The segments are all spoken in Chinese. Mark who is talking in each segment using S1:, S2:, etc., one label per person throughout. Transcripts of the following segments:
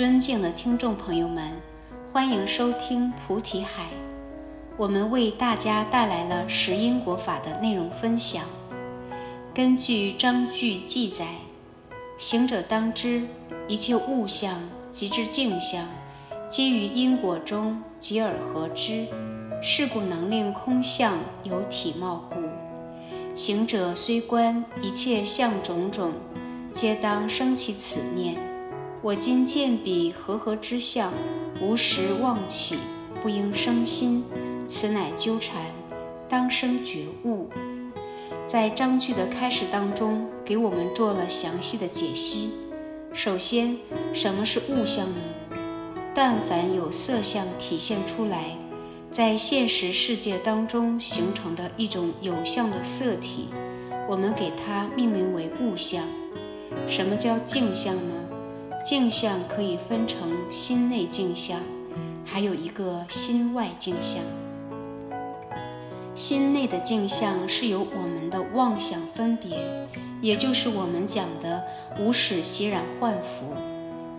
S1: 尊敬的听众朋友们，欢迎收听菩提海。我们为大家带来了十因果法的内容分享。根据章句记载，行者当知，一切物象即至镜像，皆于因果中集而合之。是故能令空相有体貌故。行者虽观一切相种种，皆当生起此念：我今见彼和合之相，无时妄起，不应生心。此乃纠缠，当生觉悟。在章句的开始当中，给我们做了详细的解析。首先，什么是物相呢？但凡有色相体现出来，在现实世界当中形成的一种有相的色体，我们给它命名为物相。什么叫镜像呢？镜像可以分成心内镜像，还有一个心外镜像。心内的镜像是由我们的妄想分别，也就是我们讲的无始习染幻浮，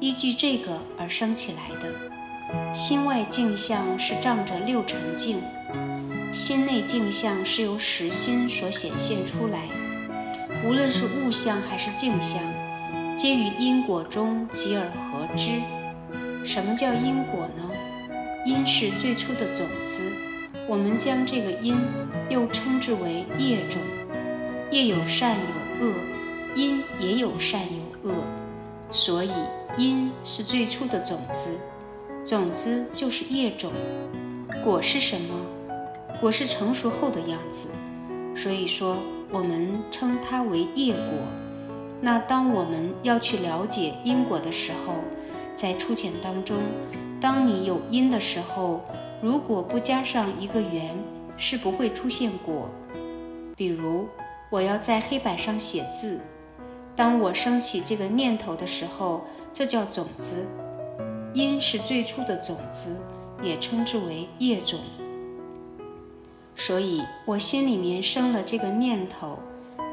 S1: 依据这个而生起来的。心外镜像是仗着六尘境，心内镜像是由实心所显现出来。无论是物象还是镜像，皆于因果中集而合之。什么叫因果呢？因是最初的种子。我们将这个因又称之为业种，业有善有恶，因也有善有恶，所以因是最初的种子，种子就是业种，果是什么？果是成熟后的样子，所以说我们称它为业果。那当我们要去了解因果的时候，在初浅当中，当你有因的时候。如果不加上一个缘，是不会出现果。比如，我要在黑板上写字，当我升起这个念头的时候，这叫种子。因是最初的种子，也称之为业种。所以我心里面生了这个念头，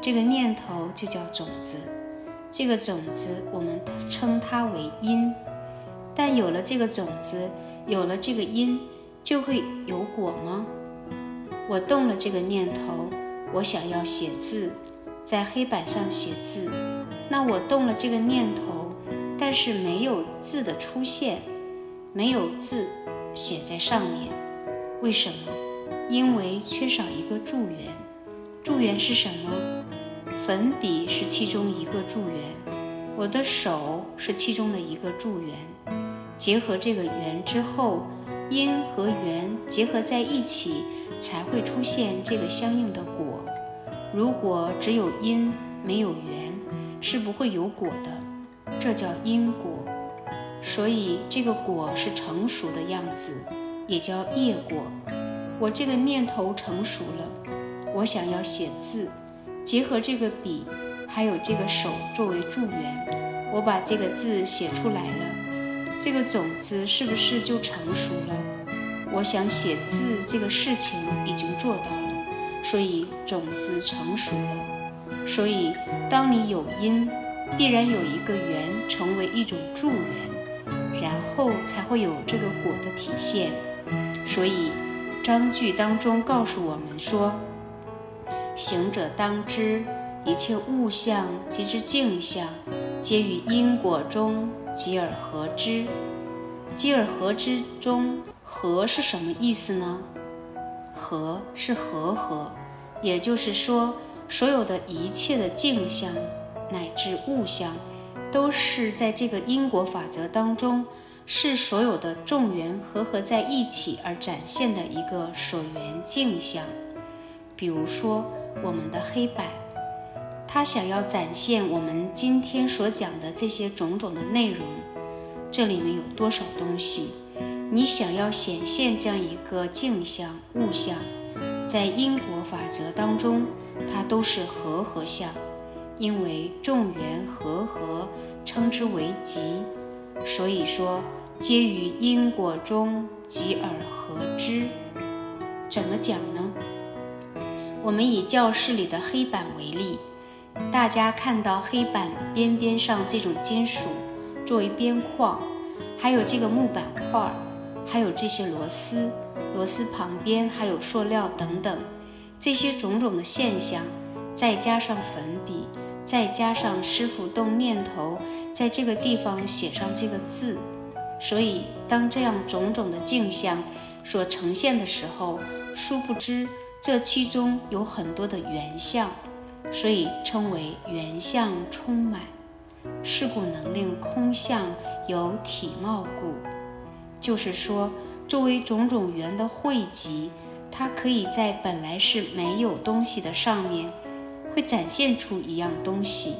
S1: 这个念头就叫种子。这个种子我们称它为因。但有了这个种子，有了这个因。就会有果吗？我动了这个念头，我想要写字，在黑板上写字。那我动了这个念头，但是没有字的出现，没有字写在上面。为什么？因为缺少一个助缘。助缘是什么？粉笔是其中一个助缘，我的手是其中的一个助缘。结合这个缘之后。因和缘结合在一起，才会出现这个相应的果。如果只有因没有缘，是不会有果的。这叫因果。所以这个果是成熟的样子，也叫业果。我这个念头成熟了，我想要写字，结合这个笔，还有这个手作为助缘，我把这个字写出来了。这个种子是不是就成熟了？我想写字这个事情已经做到了，所以种子成熟了。所以，当你有因，必然有一个缘成为一种助缘，然后才会有这个果的体现。所以，章句当中告诉我们说：“行者当知，一切物象即之镜像，皆于因果中。”集而合之，集而合之中，合是什么意思呢？合是和合，也就是说，所有的一切的镜像乃至物象，都是在这个因果法则当中，是所有的众缘合合在一起而展现的一个所缘镜像。比如说，我们的黑板。他想要展现我们今天所讲的这些种种的内容，这里面有多少东西？你想要显现这样一个镜像物象，在因果法则当中，它都是和合相，因为众缘和合，称之为集，所以说皆于因果中集而合之。怎么讲呢？我们以教室里的黑板为例。大家看到黑板边边上这种金属作为边框，还有这个木板块，还有这些螺丝，螺丝旁边还有塑料等等，这些种种的现象，再加上粉笔，再加上师傅动念头，在这个地方写上这个字，所以当这样种种的镜像所呈现的时候，殊不知这其中有很多的原相，所以称为原相充满。是故能令空相有体貌故，就是说，作为种种缘的汇集，它可以在本来是没有东西的上面，会展现出一样东西；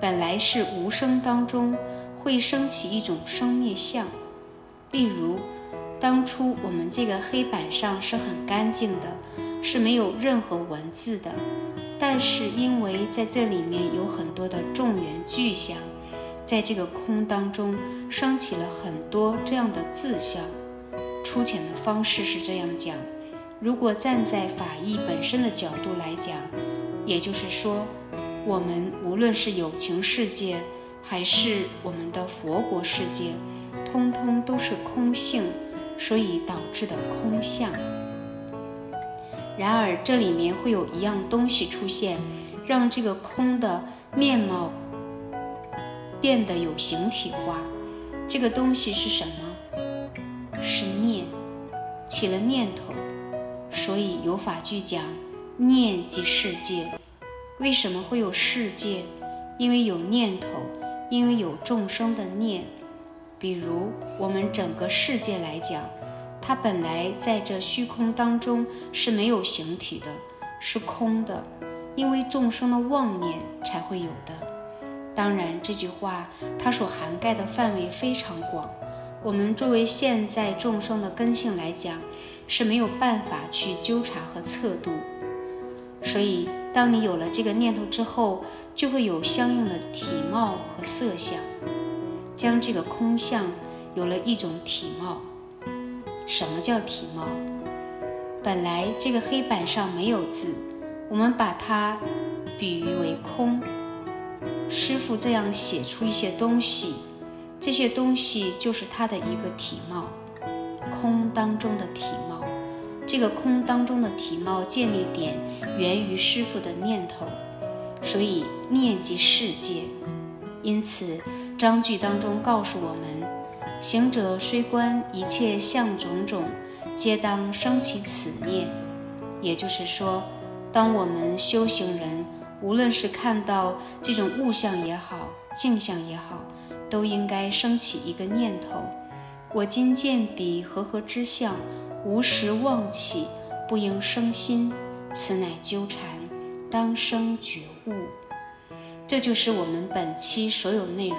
S1: 本来是无声当中，会升起一种生灭相。例如，当初我们这个黑板上是很干净的，是没有任何文字的。但是，因为在这里面有很多的众缘具象，在这个空当中升起了很多这样的字象。粗浅的方式是这样讲：如果站在法义本身的角度来讲，也就是说，我们无论是有情世界，还是我们的佛国世界，通通都是空性，所以导致的空相。然而，这里面会有一样东西出现，让这个空的面貌变得有形体化。这个东西是什么？是念，起了念头。所以有法句讲：念即世界。为什么会有世界？因为有念头，因为有众生的念。比如我们整个世界来讲。它本来在这虚空当中是没有形体的，是空的，因为众生的妄念才会有的。当然，这句话它所涵盖的范围非常广，我们作为现在众生的根性来讲，是没有办法去纠察和测度。所以，当你有了这个念头之后，就会有相应的体貌和色相，将这个空相有了一种体貌。什么叫体貌？本来这个黑板上没有字，我们把它比喻为空。师傅这样写出一些东西，这些东西就是他的一个体貌，空当中的体貌。这个空当中的体貌建立点源于师傅的念头，所以念即世界。因此章句当中告诉我们。行者虽观一切相种种，皆当生起此念。也就是说，当我们修行人，无论是看到这种物象也好，镜像也好，都应该升起一个念头：我今见彼和合之相，无时忘起，不应生心。此乃纠缠，当生觉悟。这就是我们本期所有内容。